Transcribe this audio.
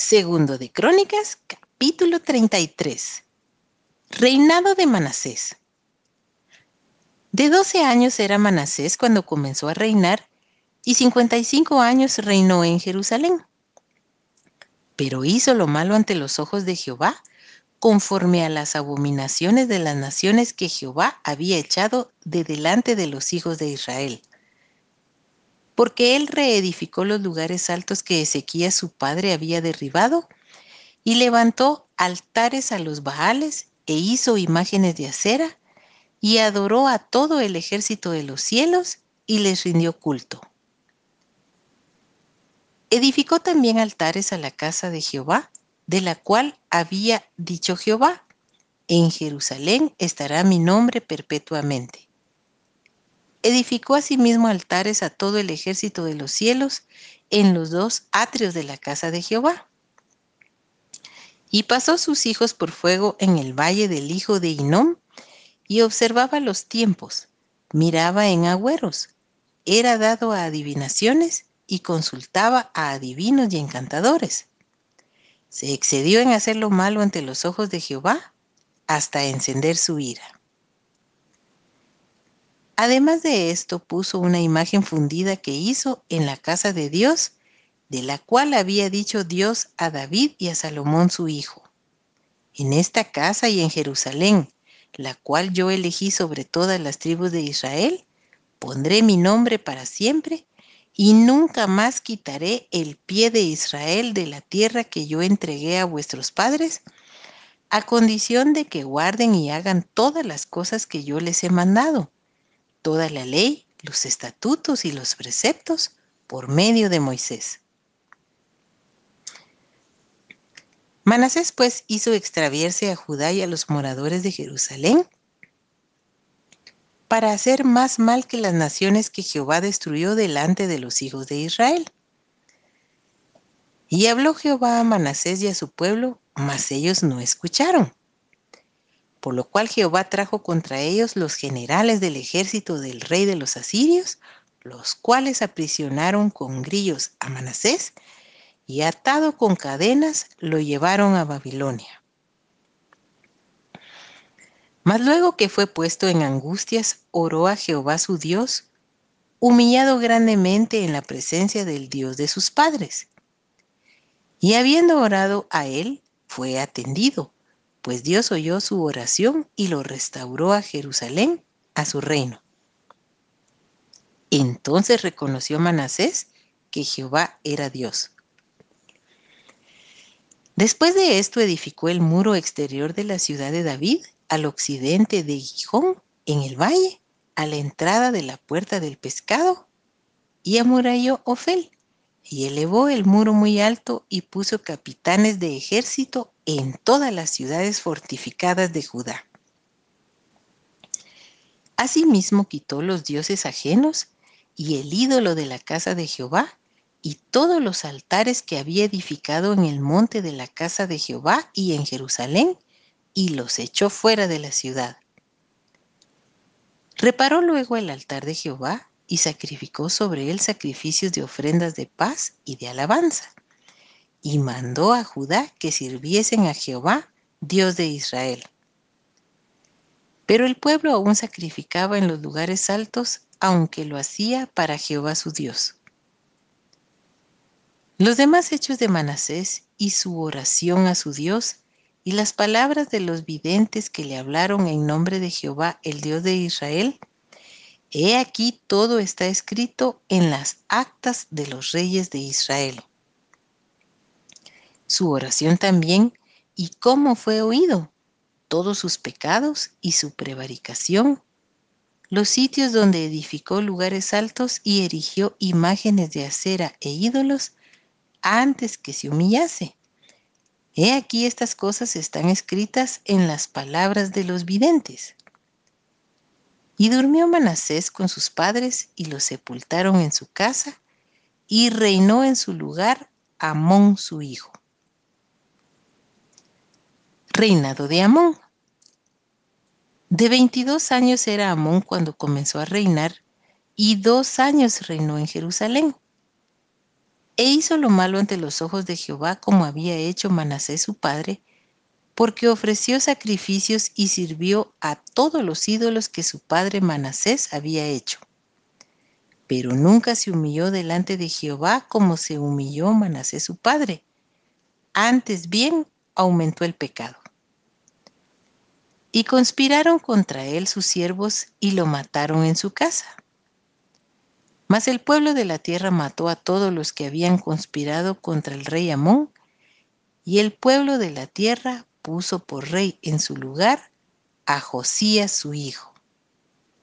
Segundo de Crónicas, capítulo 33. Reinado de Manasés. De 12 años era Manasés cuando comenzó a reinar y 55 años reinó en Jerusalén. Pero hizo lo malo ante los ojos de Jehová, conforme a las abominaciones de las naciones que Jehová había echado de delante de los hijos de Israel porque él reedificó los lugares altos que Ezequías su padre había derribado y levantó altares a los Baales e hizo imágenes de acera y adoró a todo el ejército de los cielos y les rindió culto. Edificó también altares a la casa de Jehová, de la cual había dicho Jehová, en Jerusalén estará mi nombre perpetuamente. Edificó asimismo altares a todo el ejército de los cielos en los dos atrios de la casa de Jehová. Y pasó sus hijos por fuego en el valle del hijo de Inom, y observaba los tiempos, miraba en agüeros, era dado a adivinaciones y consultaba a adivinos y encantadores. Se excedió en hacer lo malo ante los ojos de Jehová hasta encender su ira. Además de esto, puso una imagen fundida que hizo en la casa de Dios, de la cual había dicho Dios a David y a Salomón su hijo. En esta casa y en Jerusalén, la cual yo elegí sobre todas las tribus de Israel, pondré mi nombre para siempre y nunca más quitaré el pie de Israel de la tierra que yo entregué a vuestros padres, a condición de que guarden y hagan todas las cosas que yo les he mandado toda la ley, los estatutos y los preceptos por medio de Moisés. Manasés pues hizo extraviarse a Judá y a los moradores de Jerusalén para hacer más mal que las naciones que Jehová destruyó delante de los hijos de Israel. Y habló Jehová a Manasés y a su pueblo, mas ellos no escucharon por lo cual Jehová trajo contra ellos los generales del ejército del rey de los asirios, los cuales aprisionaron con grillos a Manasés y atado con cadenas lo llevaron a Babilonia. Mas luego que fue puesto en angustias, oró a Jehová su Dios, humillado grandemente en la presencia del Dios de sus padres. Y habiendo orado a él, fue atendido pues Dios oyó su oración y lo restauró a Jerusalén, a su reino. Entonces reconoció Manasés que Jehová era Dios. Después de esto edificó el muro exterior de la ciudad de David al occidente de Gijón, en el valle, a la entrada de la puerta del pescado, y amuralló Ofel, y elevó el muro muy alto y puso capitanes de ejército en todas las ciudades fortificadas de Judá. Asimismo quitó los dioses ajenos y el ídolo de la casa de Jehová y todos los altares que había edificado en el monte de la casa de Jehová y en Jerusalén, y los echó fuera de la ciudad. Reparó luego el altar de Jehová y sacrificó sobre él sacrificios de ofrendas de paz y de alabanza. Y mandó a Judá que sirviesen a Jehová, Dios de Israel. Pero el pueblo aún sacrificaba en los lugares altos, aunque lo hacía para Jehová su Dios. Los demás hechos de Manasés y su oración a su Dios y las palabras de los videntes que le hablaron en nombre de Jehová, el Dios de Israel, He aquí todo está escrito en las actas de los reyes de Israel. Su oración también y cómo fue oído, todos sus pecados y su prevaricación, los sitios donde edificó lugares altos y erigió imágenes de acera e ídolos antes que se humillase. He aquí estas cosas están escritas en las palabras de los videntes. Y durmió Manasés con sus padres y los sepultaron en su casa, y reinó en su lugar Amón su hijo. Reinado de Amón. De 22 años era Amón cuando comenzó a reinar, y dos años reinó en Jerusalén. e hizo lo malo ante los ojos de Jehová como había hecho Manasés su padre, porque ofreció sacrificios y sirvió a todos los ídolos que su padre Manasés había hecho. Pero nunca se humilló delante de Jehová como se humilló Manasés su padre. Antes bien aumentó el pecado. Y conspiraron contra él sus siervos y lo mataron en su casa. Mas el pueblo de la tierra mató a todos los que habían conspirado contra el rey Amón, y el pueblo de la tierra puso por rey en su lugar a Josías su hijo.